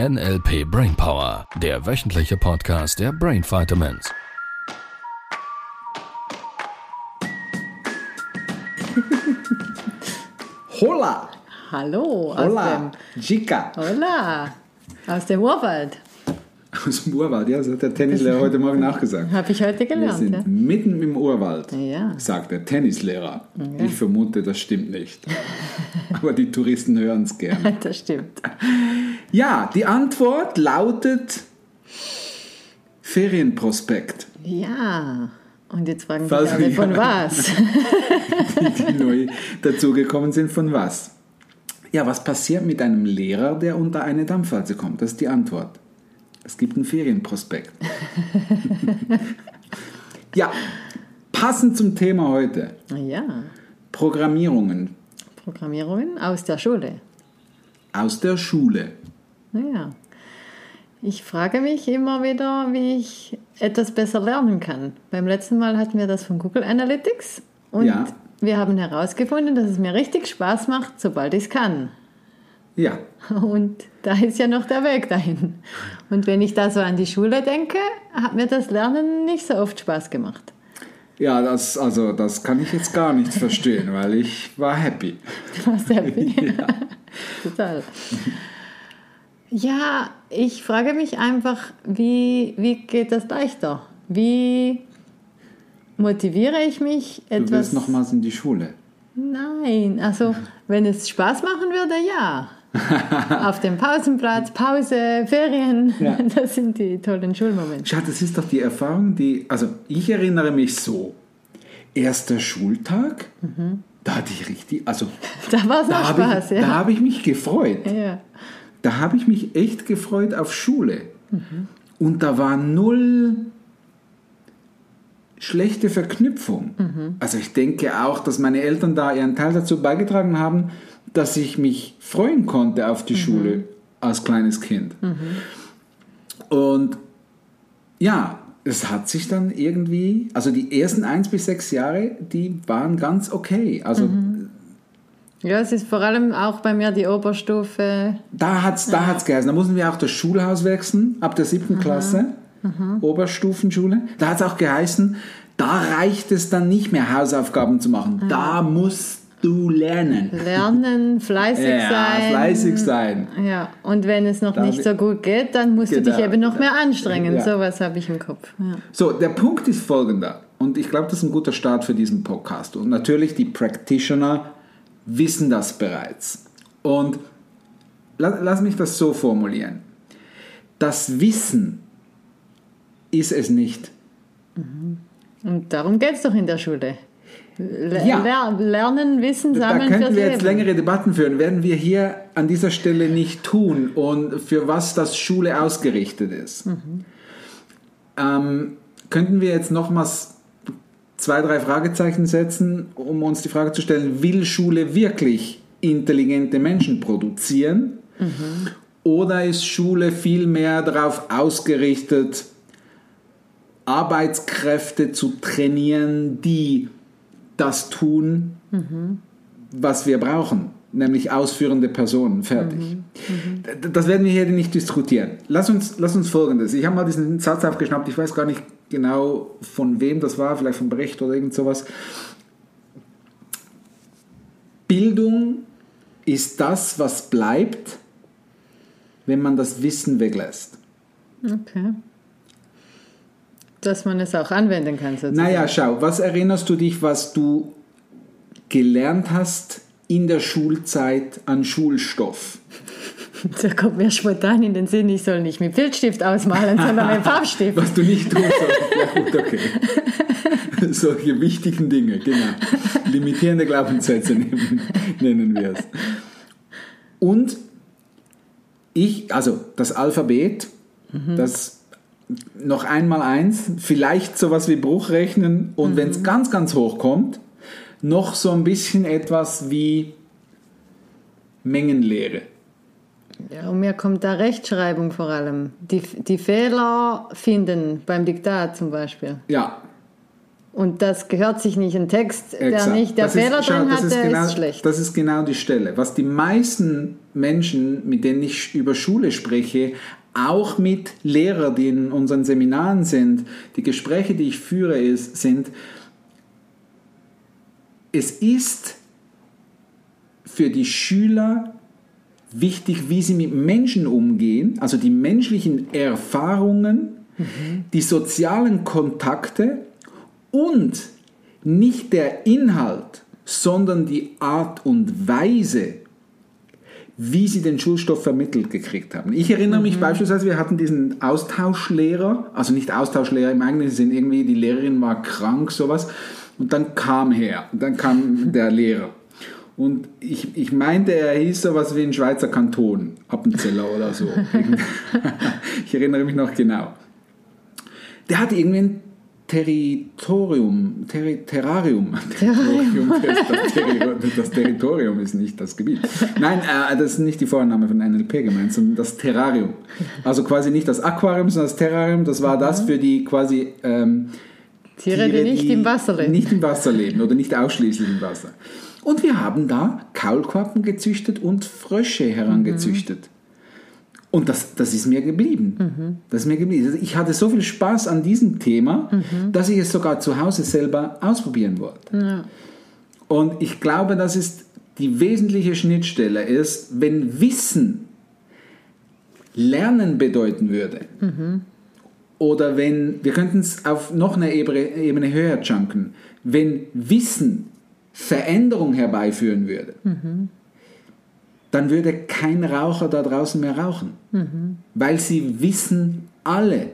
NLP Brainpower, der wöchentliche Podcast der Brain Vitamins. Hola! Hallo, Hola! Chica! aus dem, Hola, aus dem Urwald. Aus dem Urwald, ja, das hat der Tennislehrer heute Morgen nachgesagt. Habe ich heute Wir gelernt. sind Ja? mitten im Urwald, Ja. sagt der Tennislehrer. Ich vermute, das stimmt nicht. Aber die Touristen hören es gern. Das stimmt. Ja, die Antwort lautet Ferienprospekt, Ja. Und jetzt fragen sich alle, von was? die neu dazugekommen sind. Von was? Ja, was passiert mit einem Lehrer, der unter eine Dampfwalze kommt? Das ist die Antwort. Es gibt einen Ferienprospekt. ja, passend zum Thema heute. Ja. Programmierungen Programmierungen aus der Schule. aus der Schule. Naja. Ich frage mich immer wieder, wie ich etwas besser lernen kann. Beim letzten Mal hatten wir das von Google Analytics und Ja. wir haben herausgefunden, dass es mir richtig Spaß macht, sobald ich es kann. Ja, Und da ist ja noch der Weg dahin. Und wenn ich da so an die Schule denke, hat mir das Lernen nicht so oft Spaß gemacht. ja, das, also, das kann ich jetzt gar nicht verstehen, weil ich war happy. Du warst happy. Ja. Total. Ja, ich frage mich einfach, wie, wie geht das leichter? Wie motiviere ich mich Du etwas? willst nochmals in die Schule. Nein, also wenn es Spaß machen würde, ja. Auf dem Pausenplatz, Pause, Ferien, Ja. das sind die tollen Schulmomente. Schau, das ist doch die Erfahrung, die. Also, ich erinnere mich so. Erster Schultag, da hatte ich richtig. Also, Da war es da habe Spaß, ich, da ja. habe ich mich gefreut. ja. Da habe ich mich echt gefreut auf Schule. Und da war null schlechte Verknüpfung. Also ich denke auch, dass meine Eltern da ihren Teil dazu beigetragen haben, dass ich mich freuen konnte auf die Schule als kleines Kind. Und ja, es hat sich dann irgendwie, also die ersten eins bis sechs Jahre, die waren ganz okay. Also Ja, es ist vor allem auch bei mir die Oberstufe. Da hat es da hat's geheißen. Da mussten wir auch das Schulhaus wechseln, ab der siebten Klasse, Oberstufenschule. Da hat es auch geheißen, da reicht es dann nicht mehr, Hausaufgaben zu machen. Da musst du lernen. Lernen, fleißig Ja, sein. fleißig sein. Ja, und wenn es noch Da nicht so gut geht, dann musst du Genau, dich eben noch mehr anstrengen. Ja. Sowas habe ich im Kopf. Ja. So, der Punkt ist folgender. Und ich glaube, das ist ein guter Start für diesen Podcast. Und natürlich, die Practitioner wissen das bereits. Und lass, lass mich das so formulieren. Das Wissen ist es nicht. Und darum geht es doch in der Schule. Le Ja. ler lernen, Wissen Da sammeln könnten fürs wir jetzt Leben. längere Debatten führen, werden wir hier an dieser Stelle nicht tun und für was das Schule ausgerichtet ist. Ähm, könnten wir jetzt nochmals zwei, drei Fragezeichen setzen, um uns die Frage zu stellen, will Schule wirklich intelligente Menschen produzieren? Oder ist Schule vielmehr darauf ausgerichtet, Arbeitskräfte zu trainieren, die das tun, was wir brauchen, nämlich ausführende Personen. Fertig. D- Das werden wir hier nicht diskutieren. Lass uns, lass uns folgendes. Ich habe mal diesen Satz aufgeschnappt, ich weiß gar nicht genau von wem das war, vielleicht von Brecht oder irgend sowas. Bildung ist das, was bleibt, wenn man das Wissen weglässt. Okay. Dass man es auch anwenden kann, sozusagen. Naja, schau, was erinnerst du dich, was du gelernt hast in der Schulzeit an Schulstoff? Da kommt mir spontan in den Sinn, ich soll nicht mit Filzstift ausmalen, sondern mit Farbstift. Was du nicht tun sollst. Ja gut, okay. Solche wichtigen Dinge, genau. Limitierende Glaubenssätze nennen, nennen wir es. Und ich, also das Alphabet, das noch einmal eins, vielleicht sowas wie Bruchrechnen und wenn es ganz, ganz hoch kommt, noch so ein bisschen etwas wie Mengenlehre. Ja, und mir kommt da Rechtschreibung vor allem. Die, die Fehler finden beim Diktat zum Beispiel. Ja, Und das gehört sich nicht ein Text, der Exakt. nicht der Das Fehler ist, drin hat, ist der genau, ist schlecht. Das ist genau die Stelle. Was die meisten Menschen, mit denen ich über Schule spreche, auch mit Lehrern, die in unseren Seminaren sind, die Gespräche, die ich führe, ist, sind, es ist für die Schüler wichtig, wie sie mit Menschen umgehen, also die menschlichen Erfahrungen, die sozialen Kontakte und nicht der Inhalt, sondern die Art und Weise, wie sie den Schulstoff vermittelt gekriegt haben. Ich erinnere mich beispielsweise, wir hatten diesen Austauschlehrer, also nicht Austauschlehrer im eigentlichen Sinn, irgendwie die Lehrerin war krank, sowas, und dann kam her, dann kam der Lehrer. Und ich, ich meinte, er hieß sowas wie ein Schweizer Kanton, Appenzeller oder so. ich erinnere mich noch genau. Der hatte irgendwie ein Territorium, Terri Terrarium. Territorium. Das, Territorium. das Territorium ist nicht das Gebiet. Nein, äh, das ist nicht die Vorname von NLP gemeint, sondern das Terrarium. Also quasi nicht das Aquarium, sondern das Terrarium. Das war das für die quasi ähm, Tiere, die nicht im Wasser leben. Nicht im Wasser leben oder nicht ausschließlich im Wasser. Und wir haben da Kaulquappen gezüchtet und Frösche herangezüchtet. Und das, das ist mir geblieben. Das ist mir geblieben. Also Ich hatte so viel Spaß an diesem Thema, dass ich es sogar zu Hause selber ausprobieren wollte. Ja. Und ich glaube, das ist die wesentliche Schnittstelle ist, wenn Wissen Lernen bedeuten würde, oder wenn, wir könnten es auf noch eine Ebene, höher chunken, wenn Wissen Veränderung herbeiführen würde, dann würde kein Raucher da draußen mehr rauchen, weil sie wissen alle,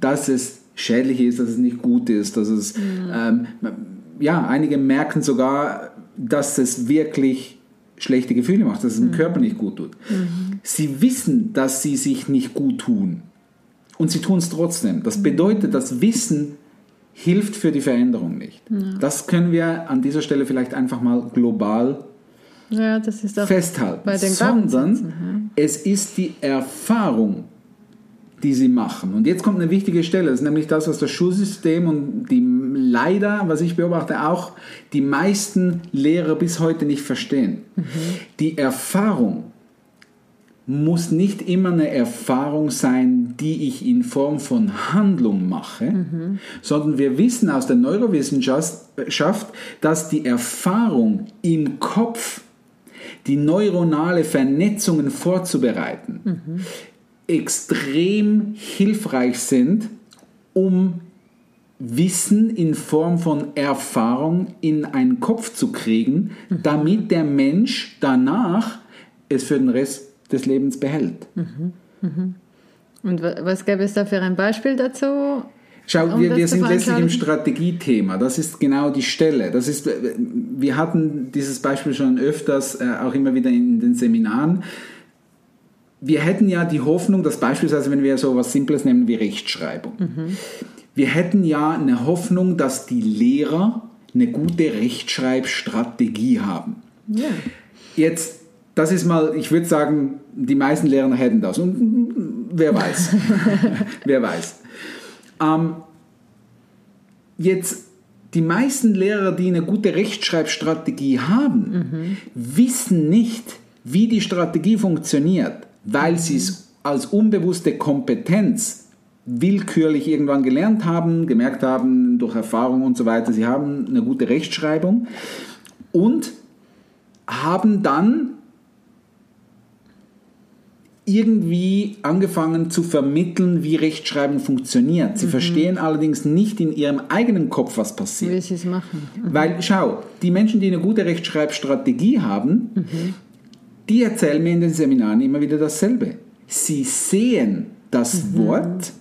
dass es schädlich ist, dass es nicht gut ist, dass es, ähm, ja, einige merken sogar, dass es wirklich schlechte Gefühle macht, dass es dem Körper nicht gut tut. Sie wissen, dass sie sich nicht gut tun und sie tun es trotzdem. Das bedeutet, das Wissen hilft für die Veränderung nicht. Das können wir an dieser Stelle vielleicht einfach mal global ja, festhalten, sondern Glaubenssätzen, es ist die Erfahrung, die sie machen. Und jetzt kommt eine wichtige Stelle, das ist nämlich das, was das Schulsystem und die leider, was ich beobachte, auch die meisten Lehrer bis heute nicht verstehen. Die Erfahrung muss nicht immer eine Erfahrung sein, die ich in Form von Handlung mache, sondern wir wissen aus der Neurowissenschaft, dass die Erfahrung im Kopf, die neuronale Vernetzungen vorzubereiten, extrem hilfreich sind, um Wissen in Form von Erfahrung in einen Kopf zu kriegen, damit der Mensch danach es für den Rest des Lebens behält. Und wa- was gäbe es da für ein Beispiel dazu? Schau, Um wir, wir sind letztlich im? Strategiethema. Das ist genau die Stelle. Das ist, wir hatten dieses Beispiel schon öfters, äh, auch immer wieder in den Seminaren. Wir hätten ja die Hoffnung, dass beispielsweise, wenn wir so was Simples nehmen wie Rechtschreibung, wir hätten ja eine Hoffnung, dass die Lehrer eine gute Rechtschreibstrategie haben. Ja. Jetzt, das ist mal, ich würde sagen, die meisten Lehrer hätten das. Und wer weiß. wer weiß. Ähm, jetzt, die meisten Lehrer, die eine gute Rechtschreibstrategie haben, wissen nicht, wie die Strategie funktioniert, weil sie es als unbewusste Kompetenz willkürlich irgendwann gelernt haben, gemerkt haben durch Erfahrung und so weiter, sie haben eine gute Rechtschreibung und haben dann irgendwie angefangen zu vermitteln, wie Rechtschreibung funktioniert. Sie verstehen allerdings nicht in ihrem eigenen Kopf, was passiert. Wie sie es machen. Weil, schau, die Menschen, die eine gute Rechtschreibstrategie haben, die erzählen mir in den Seminaren immer wieder dasselbe. Sie sehen das Wort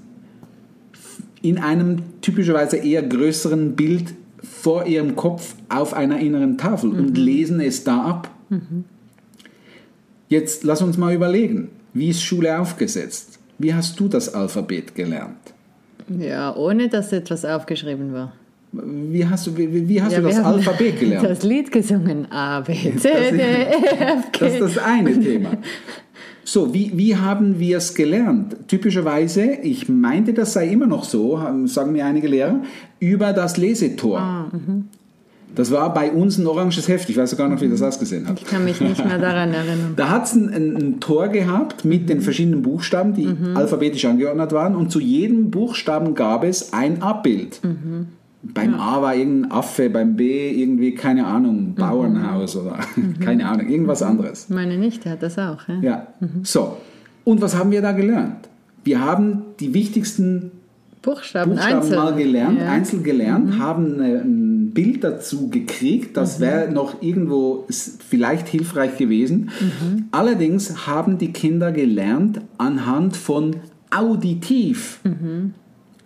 in einem typischerweise eher größeren Bild vor ihrem Kopf auf einer inneren Tafel und lesen es da ab. Jetzt lass uns mal überlegen, wie ist Schule aufgesetzt? Wie hast du das Alphabet gelernt? Ja, ohne dass etwas aufgeschrieben war. Wie hast du, wie, wie hast ja, du das Alphabet gelernt? Das Lied gesungen. A, B, C, Das ist- D, E, F, G. Das ist das eine Thema. So, wie, wie haben wir es gelernt? Typischerweise, ich meinte, das sei immer noch so, sagen mir einige Lehrer, über das Lesetor. Das war bei uns ein oranges Heft. Ich weiß sogar noch, wie das ausgesehen hat. Ich kann mich nicht mehr daran erinnern. Da hat es ein, ein, ein Tor gehabt mit den verschiedenen Buchstaben, die alphabetisch angeordnet waren. Und zu jedem Buchstaben gab es ein Abbild. Beim A war irgendein Affe, beim B irgendwie, keine Ahnung, Bauernhaus oder keine Ahnung, irgendwas anderes. Meine Nichte hat das auch. Ja? Ja, so. Und was haben wir da gelernt? Wir haben die wichtigsten Buchstaben, Buchstaben einzeln. mal gelernt, ja. einzeln gelernt, haben äh, ein Bild dazu gekriegt. Das wäre noch irgendwo vielleicht hilfreich gewesen. Allerdings haben die Kinder gelernt, anhand von auditiv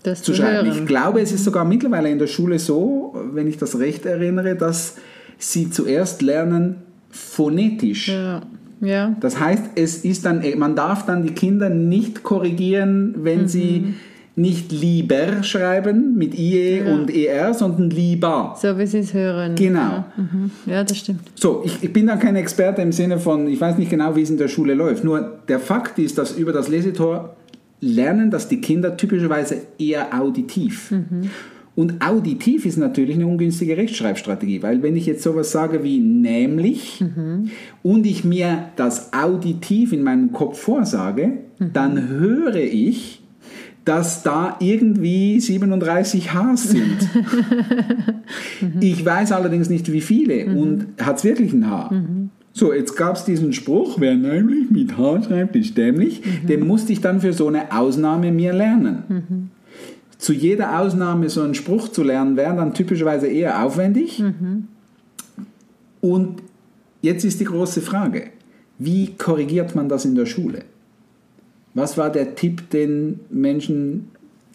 das zu zu schreiben. hören. Ich glaube, es ist sogar mittlerweile in der Schule so, wenn ich das recht erinnere, dass sie zuerst lernen phonetisch. Ja. ja. Das heißt, es ist dann, man darf dann die Kinder nicht korrigieren, wenn sie nicht lieber schreiben mit IE und ER, sondern lieber. So wie sie es hören. Genau. Ja, mhm. ja das stimmt. So, ich, ich bin da kein Experte im Sinne von, ich weiß nicht genau, wie es in der Schule läuft. Nur der Fakt ist, dass über das Lesetor lernen das die Kinder typischerweise eher auditiv. Und auditiv ist natürlich eine ungünstige Rechtschreibstrategie, weil wenn ich jetzt sowas sage wie nämlich und ich mir das auditiv in meinem Kopf vorsage, dann höre ich, dass da irgendwie 37 Hs sind. Ich weiß allerdings nicht, wie viele und hat es wirklich ein H. So, jetzt gab es diesen Spruch, wer nämlich mit H schreibt, ist dämlich. Den musste ich dann für so eine Ausnahme mir lernen. Zu jeder Ausnahme so einen Spruch zu lernen, wäre dann typischerweise eher aufwendig. Und jetzt ist die große Frage, wie korrigiert man das in der Schule? Was war der Tipp den Menschen,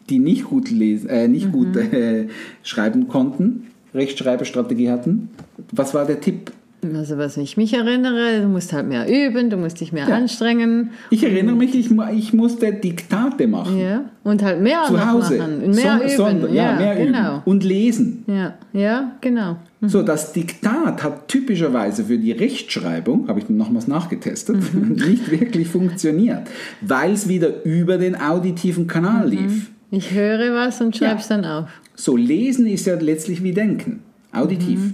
die nicht gut, lesen, äh, nicht gut äh, schreiben konnten, Rechtschreibestrategie hatten? Was war der Tipp? Also was ich mich erinnere, du musst halt mehr üben, du musst dich mehr Ja. anstrengen. Ich erinnere mich, ich, ich musste Diktate machen. Ja. Und halt mehr Zu Hause. machen. Und mehr Son- üben. Ja, ja, mehr genau. üben. Und lesen. Ja, ja, genau. So, das Diktat hat typischerweise für die Rechtschreibung, habe ich nochmals nachgetestet, nicht wirklich funktioniert, weil es wieder über den auditiven Kanal lief. Ich höre was und Ja. schreib's dann auf. So, lesen ist ja letztlich wie denken, auditiv.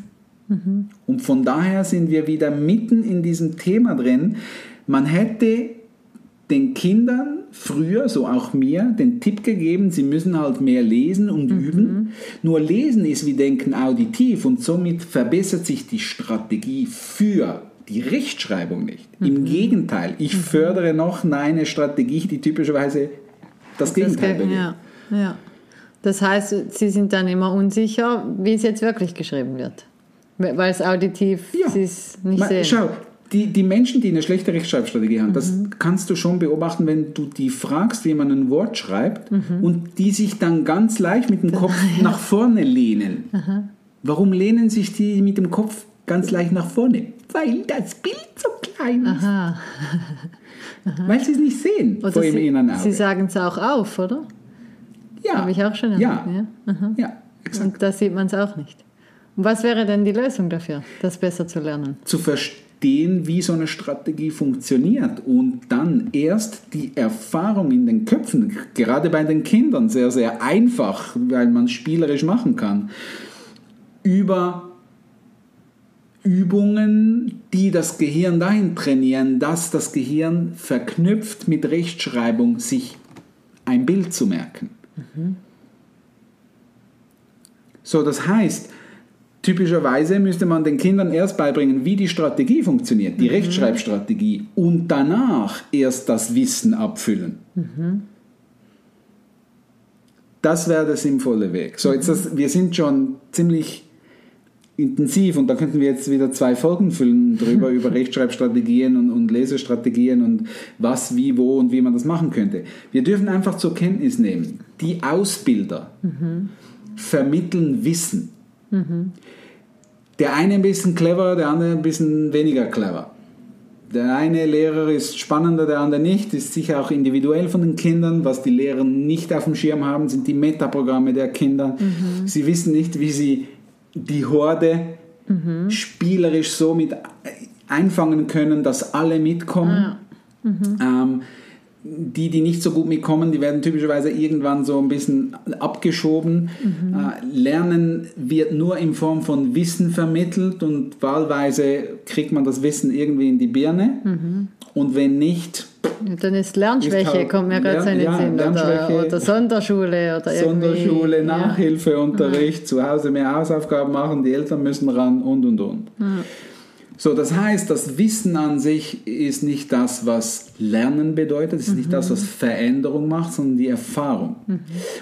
Und von daher sind wir wieder mitten in diesem Thema drin. Man hätte den Kindern früher, so auch mir, den Tipp gegeben, sie müssen halt mehr lesen und üben. Nur lesen ist wie denken auditiv und somit verbessert sich die Strategie für die Rechtschreibung nicht. Im Gegenteil, ich fördere noch eine Strategie, die typischerweise das Gegenteil Ge- bewirkt. ja, ja. Das heißt, sie sind dann immer unsicher, wie es jetzt wirklich geschrieben wird. Weil es auditiv Ja. es nicht sehen. Schau, die, die Menschen, die eine schlechte Rechtschreibstrategie haben, das Mhm. kannst du schon beobachten, wenn du die fragst, wie man ein Wort schreibt Mhm. und die sich dann ganz leicht mit dem Kopf nach vorne lehnen. Warum lehnen sich die mit dem Kopf ganz leicht nach vorne? Weil das Bild so klein ist. Aha. Weil sie es nicht sehen Oder vor ihrem inneren Auge. sie sagen es auch auf, oder? ja. Habe ich auch schon Ja, erlebt, ja. Aha. ja exakt. Und da sieht man es auch nicht. Was wäre denn die Lösung dafür, das besser zu lernen? zu verstehen, wie so eine Strategie funktioniert und dann erst die Erfahrung in den Köpfen, gerade bei den Kindern sehr, sehr einfach, weil man spielerisch machen kann, über Übungen, die das Gehirn dahin trainieren, dass das Gehirn verknüpft mit Rechtschreibung sich ein Bild zu merken. So, das heißt, typischerweise müsste man den Kindern erst beibringen, wie die Strategie funktioniert, die Rechtschreibstrategie, und danach erst das Wissen abfüllen. Das wäre der sinnvolle Weg. So, jetzt das, wir sind schon ziemlich intensiv und da könnten wir jetzt wieder zwei Folgen füllen drüber über Rechtschreibstrategien und, und Lesestrategien und was, wie, wo und wie man das machen könnte. Wir dürfen einfach zur Kenntnis nehmen, die Ausbilder vermitteln Wissen. Der eine ein bisschen clever, der andere ein bisschen weniger clever. Der eine Lehrer ist spannender, der andere nicht. Ist sicher auch individuell von den Kindern. Was die Lehrer nicht auf dem Schirm haben, sind die Metaprogramme der Kinder. Sie wissen nicht, wie sie die Horde spielerisch so mit einfangen können, dass alle mitkommen. Ähm, die, die nicht so gut mitkommen, die werden typischerweise irgendwann so ein bisschen abgeschoben. Äh, Lernen wird nur in Form von Wissen vermittelt und wahlweise kriegt man das Wissen irgendwie in die Birne. Und wenn nicht, Dann ist Lernschwäche, Ist halt kommt mir gerade Lern- ja, Sinn. Oder, Lernschwäche. oder Sonderschule oder irgendwie. Sonderschule, ja. Nachhilfeunterricht, zu Hause mehr Hausaufgaben machen, die Eltern müssen ran und und und. So, das heißt, das Wissen an sich ist nicht das, was Lernen bedeutet, es ist nicht das, was Veränderung macht, sondern die Erfahrung.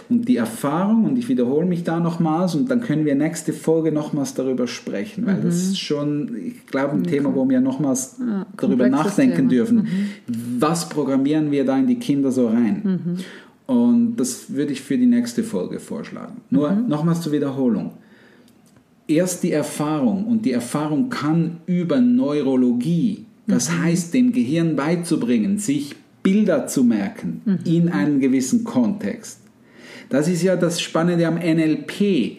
Und die Erfahrung, und ich wiederhole mich da nochmals, und dann können wir nächste Folge nochmals darüber sprechen, weil das ist schon, ich glaube, ein Thema, wo wir nochmals darüber komplexes nachdenken Thema. dürfen. Was programmieren wir da in die Kinder so rein? Und das würde ich für die nächste Folge vorschlagen. Nur nochmals zur Wiederholung. Erst die Erfahrung und die Erfahrung kann über Neurologie, das heißt dem Gehirn beizubringen, sich Bilder zu merken in einem gewissen Kontext. Das ist ja das Spannende am NLP.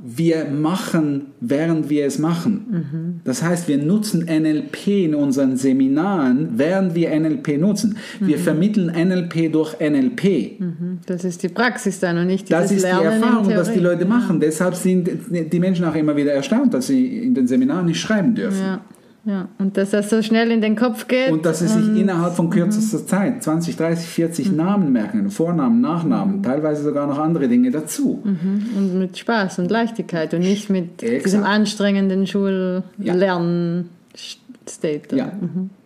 Wir machen, während wir es machen. Das heißt, wir nutzen NLP in unseren Seminaren, während wir NLP nutzen. Wir vermitteln NLP durch NLP. Das ist die Praxis dann und nicht Das ist Lernen die Erfahrung, dass die. Leute machen. Deshalb sind die Menschen auch immer wieder erstaunt, dass sie in den Seminaren nicht schreiben dürfen. Ja, ja. Und dass das so schnell in den Kopf geht. Und dass sie sich innerhalb von kürzester Mhm. Zeit 20, 30, 40 Namen merken, Vornamen, Nachnamen, teilweise sogar noch andere Dinge dazu. Und mit Spaß und Leichtigkeit und nicht mit diesem anstrengenden Schullern-State. Ja.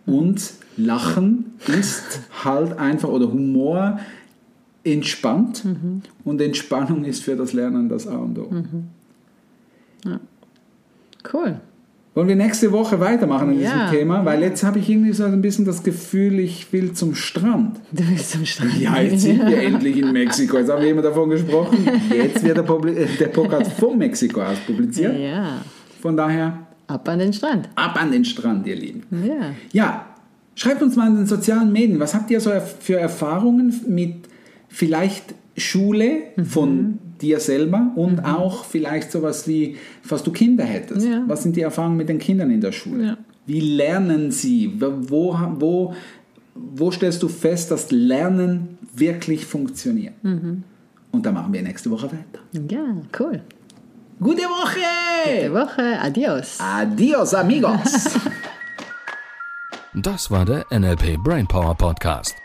Und Lachen ist halt einfach, oder Humor entspannt. Mhm. Und Entspannung ist für das Lernen das A und O. Mhm. Cool. Wollen wir nächste Woche weitermachen an Ja. diesem Thema? Weil jetzt habe ich irgendwie so ein bisschen das Gefühl, ich will zum Strand. Du bist zum Strand. Ja, jetzt sind wir endlich in Mexiko. Jetzt haben wir immer davon gesprochen. Jetzt wird der, Publi äh, der Podcast von Mexiko aus publiziert. Ja, Von daher ab an den Strand. ab an den Strand, ihr Lieben. Ja. Ja, schreibt uns mal in den sozialen Medien, was habt ihr so für Erfahrungen mit vielleicht Schule von dir selber und auch vielleicht sowas wie, falls du Kinder hättest. Ja. Was sind die Erfahrungen mit den Kindern in der Schule? Ja. Wie lernen sie? Wo, wo, wo stellst du fest, dass Lernen wirklich funktioniert? Und da machen wir nächste Woche weiter. Ja, cool. Gute Woche! Gute Woche. Adios. Adios, amigos! Das war der NLP Brainpower Podcast.